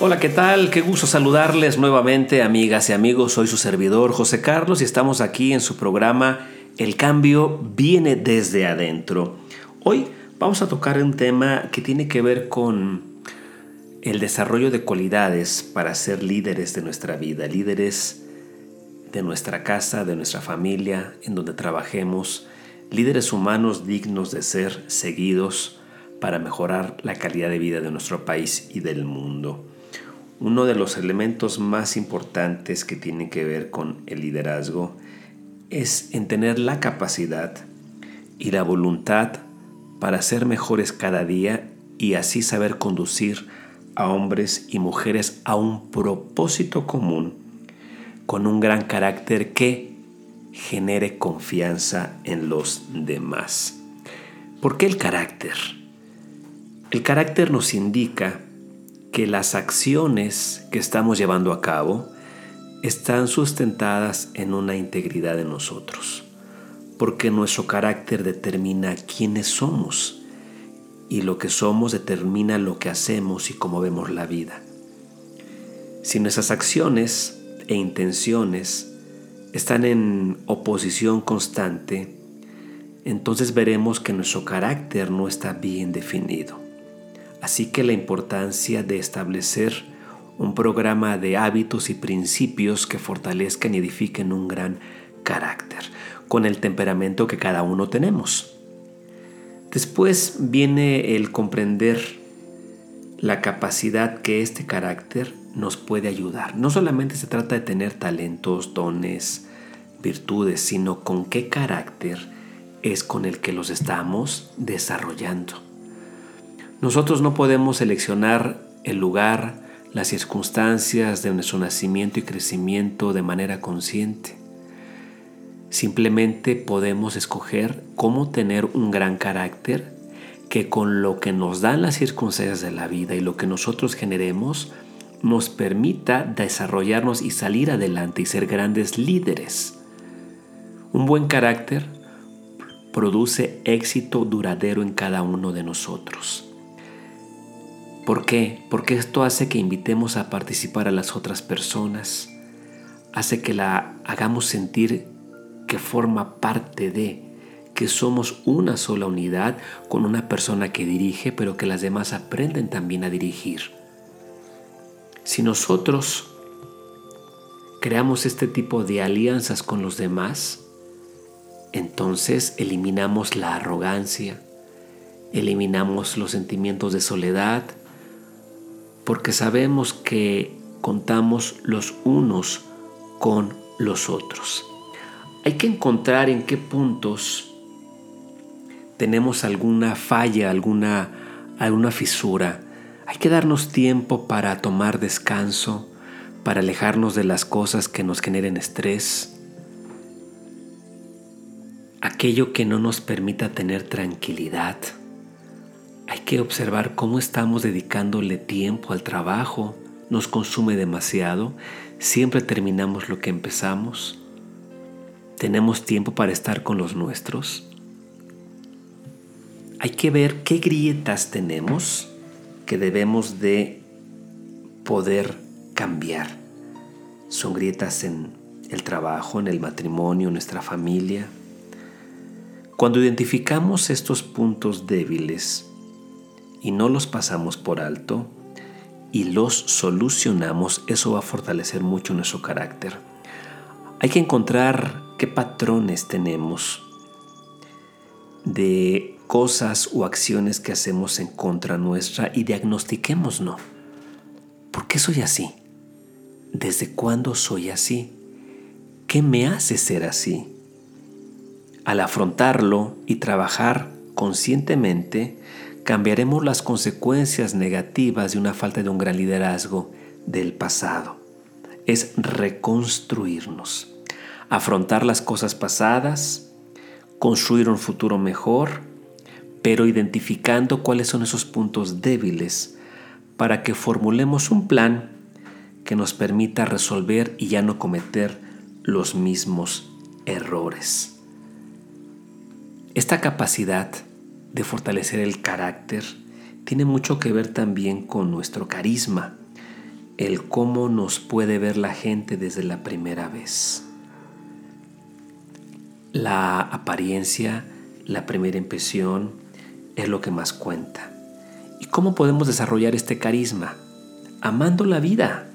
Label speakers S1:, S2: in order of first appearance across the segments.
S1: Hola, ¿qué tal? Qué gusto saludarles nuevamente, amigas y amigos. Soy su servidor José Carlos y estamos aquí en su programa El cambio viene desde adentro. Hoy vamos a tocar un tema que tiene que ver con el desarrollo de cualidades para ser líderes de nuestra vida, líderes de nuestra casa, de nuestra familia, en donde trabajemos, líderes humanos dignos de ser seguidos para mejorar la calidad de vida de nuestro país y del mundo. Uno de los elementos más importantes que tienen que ver con el liderazgo es en tener la capacidad y la voluntad para ser mejores cada día y así saber conducir a hombres y mujeres a un propósito común con un gran carácter que genere confianza en los demás. ¿Por qué el carácter? El carácter nos indica que las acciones que estamos llevando a cabo están sustentadas en una integridad de nosotros, porque nuestro carácter determina quiénes somos y lo que somos determina lo que hacemos y cómo vemos la vida. Si nuestras acciones e intenciones están en oposición constante, entonces veremos que nuestro carácter no está bien definido. Así que la importancia de establecer un programa de hábitos y principios que fortalezcan y edifiquen un gran carácter, con el temperamento que cada uno tenemos. Después viene el comprender la capacidad que este carácter nos puede ayudar. No solamente se trata de tener talentos, dones, virtudes, sino con qué carácter es con el que los estamos desarrollando. Nosotros no podemos seleccionar el lugar, las circunstancias de nuestro nacimiento y crecimiento de manera consciente. Simplemente podemos escoger cómo tener un gran carácter que con lo que nos dan las circunstancias de la vida y lo que nosotros generemos nos permita desarrollarnos y salir adelante y ser grandes líderes. Un buen carácter produce éxito duradero en cada uno de nosotros. ¿Por qué? Porque esto hace que invitemos a participar a las otras personas, hace que la hagamos sentir que forma parte de, que somos una sola unidad con una persona que dirige, pero que las demás aprenden también a dirigir. Si nosotros creamos este tipo de alianzas con los demás, entonces eliminamos la arrogancia, eliminamos los sentimientos de soledad, porque sabemos que contamos los unos con los otros. Hay que encontrar en qué puntos tenemos alguna falla, alguna, alguna fisura. Hay que darnos tiempo para tomar descanso, para alejarnos de las cosas que nos generen estrés, aquello que no nos permita tener tranquilidad que observar cómo estamos dedicándole tiempo al trabajo. Nos consume demasiado. Siempre terminamos lo que empezamos. ¿Tenemos tiempo para estar con los nuestros? Hay que ver qué grietas tenemos que debemos de poder cambiar. Son grietas en el trabajo, en el matrimonio, en nuestra familia. Cuando identificamos estos puntos débiles, y no los pasamos por alto y los solucionamos, eso va a fortalecer mucho nuestro carácter. Hay que encontrar qué patrones tenemos de cosas o acciones que hacemos en contra nuestra y diagnostiquemos, ¿no? ¿Por qué soy así? ¿Desde cuándo soy así? ¿Qué me hace ser así? Al afrontarlo y trabajar conscientemente, cambiaremos las consecuencias negativas de una falta de un gran liderazgo del pasado. Es reconstruirnos, afrontar las cosas pasadas, construir un futuro mejor, pero identificando cuáles son esos puntos débiles para que formulemos un plan que nos permita resolver y ya no cometer los mismos errores. Esta capacidad de fortalecer el carácter tiene mucho que ver también con nuestro carisma. el cómo nos puede ver la gente desde la primera vez. La apariencia, la primera impresión es lo que más cuenta. ¿Y cómo podemos desarrollar este carisma? Amando la vida.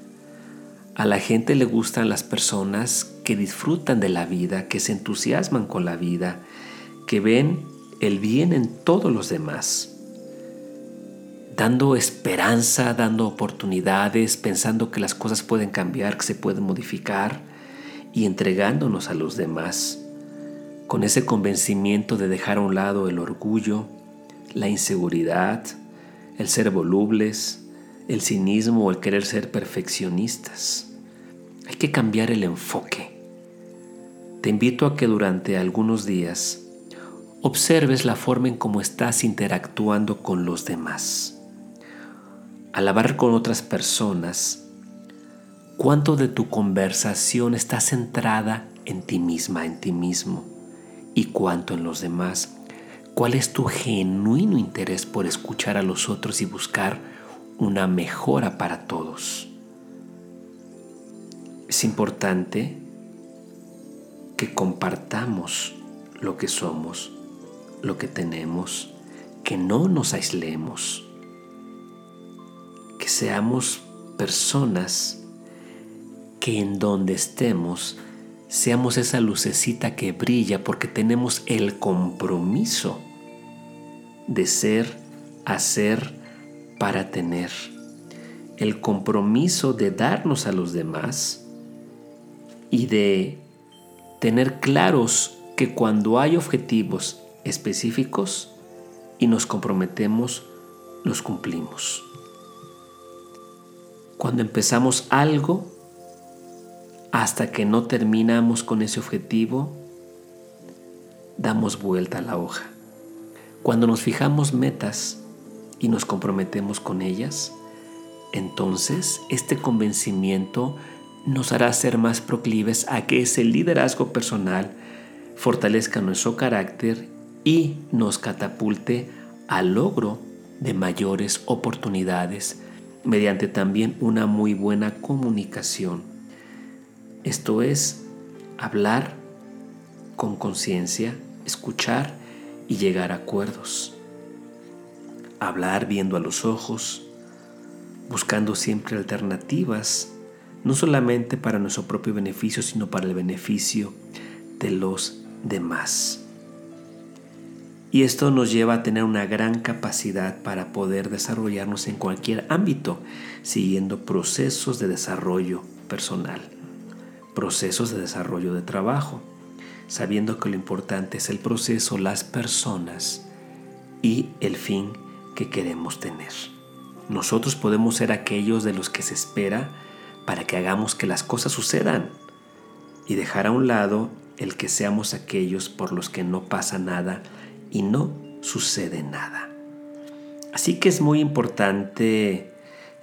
S1: A la gente le gustan las personas que disfrutan de la vida, que se entusiasman con la vida, que ven el bien en todos los demás dando esperanza, dando oportunidades, pensando que las cosas pueden cambiar, que se pueden modificar y entregándonos a los demás, con ese convencimiento de dejar a un lado el orgullo, la inseguridad, el ser volubles, el cinismo o el querer ser perfeccionistas. Hay que cambiar el enfoque. Te invito a que durante algunos días observes la forma en cómo estás interactuando con los demás al hablar con otras personas, cuánto de tu conversación está centrada en ti misma, en ti mismo, y cuánto en los demás. ¿Cuál es tu genuino interés por escuchar a los otros y buscar una mejora para todos? Es importante que compartamos lo que somos, lo que tenemos, que no nos aislemos que seamos personas que en donde estemos seamos esa lucecita que brilla porque tenemos el compromiso de ser, hacer, para tener. El compromiso de darnos a los demás y de tener claros que cuando hay objetivos específicos y nos comprometemos, los cumplimos. Cuando empezamos algo, hasta que no terminamos con ese objetivo, damos vuelta a la hoja. Cuando nos fijamos metas y nos comprometemos con ellas, entonces este convencimiento nos hará ser más proclives a que ese liderazgo personal fortalezca nuestro carácter y nos catapulte al logro de mayores oportunidades mediante también una muy buena comunicación. Esto es hablar con conciencia, escuchar y llegar a acuerdos. Hablar viendo a los ojos, buscando siempre alternativas, no solamente para nuestro propio beneficio, sino para el beneficio de los demás. Y esto nos lleva a tener una gran capacidad para poder desarrollarnos en cualquier ámbito, siguiendo procesos de desarrollo personal, procesos de desarrollo de trabajo, sabiendo que lo importante es el proceso, las personas y el fin que queremos tener. Nosotros podemos ser aquellos de los que se espera para que hagamos que las cosas sucedan y dejar a un lado el que seamos aquellos por los que no pasa nada y no sucede nada. Así que es muy importante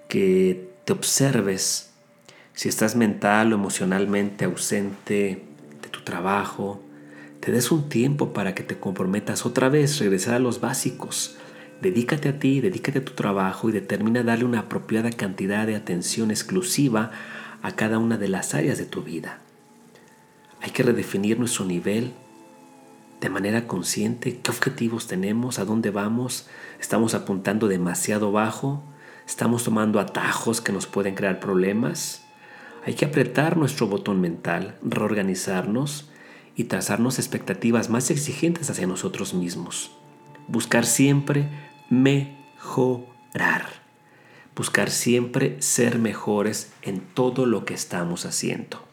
S1: que te observes si estás mental o emocionalmente ausente de tu trabajo, te des un tiempo para que te comprometas otra vez, regresar a los básicos. Dedícate a ti, dedícate a tu trabajo y determina darle una apropiada cantidad de atención exclusiva a cada una de las áreas de tu vida. Hay que redefinir nuestro nivel de manera consciente qué objetivos tenemos, a dónde vamos, estamos apuntando demasiado bajo, estamos tomando atajos que nos pueden crear problemas. Hay que apretar nuestro botón mental, reorganizarnos y trazarnos expectativas más exigentes hacia nosotros mismos. Buscar siempre mejorar. Buscar siempre ser mejores en todo lo que estamos haciendo.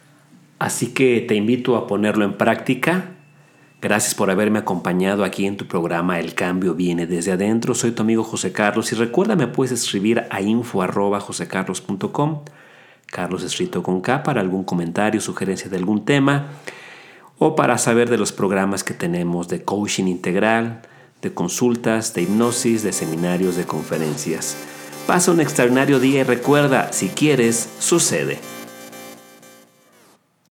S1: Así que te invito a ponerlo en práctica Gracias por haberme acompañado aquí en tu programa El cambio viene desde adentro. Soy tu amigo José Carlos y recuerda me puedes escribir a info@josecarlos.com. Carlos escrito con K para algún comentario, sugerencia de algún tema o para saber de los programas que tenemos de coaching integral, de consultas, de hipnosis, de seminarios, de conferencias. Pasa un extraordinario día y recuerda, si quieres, sucede.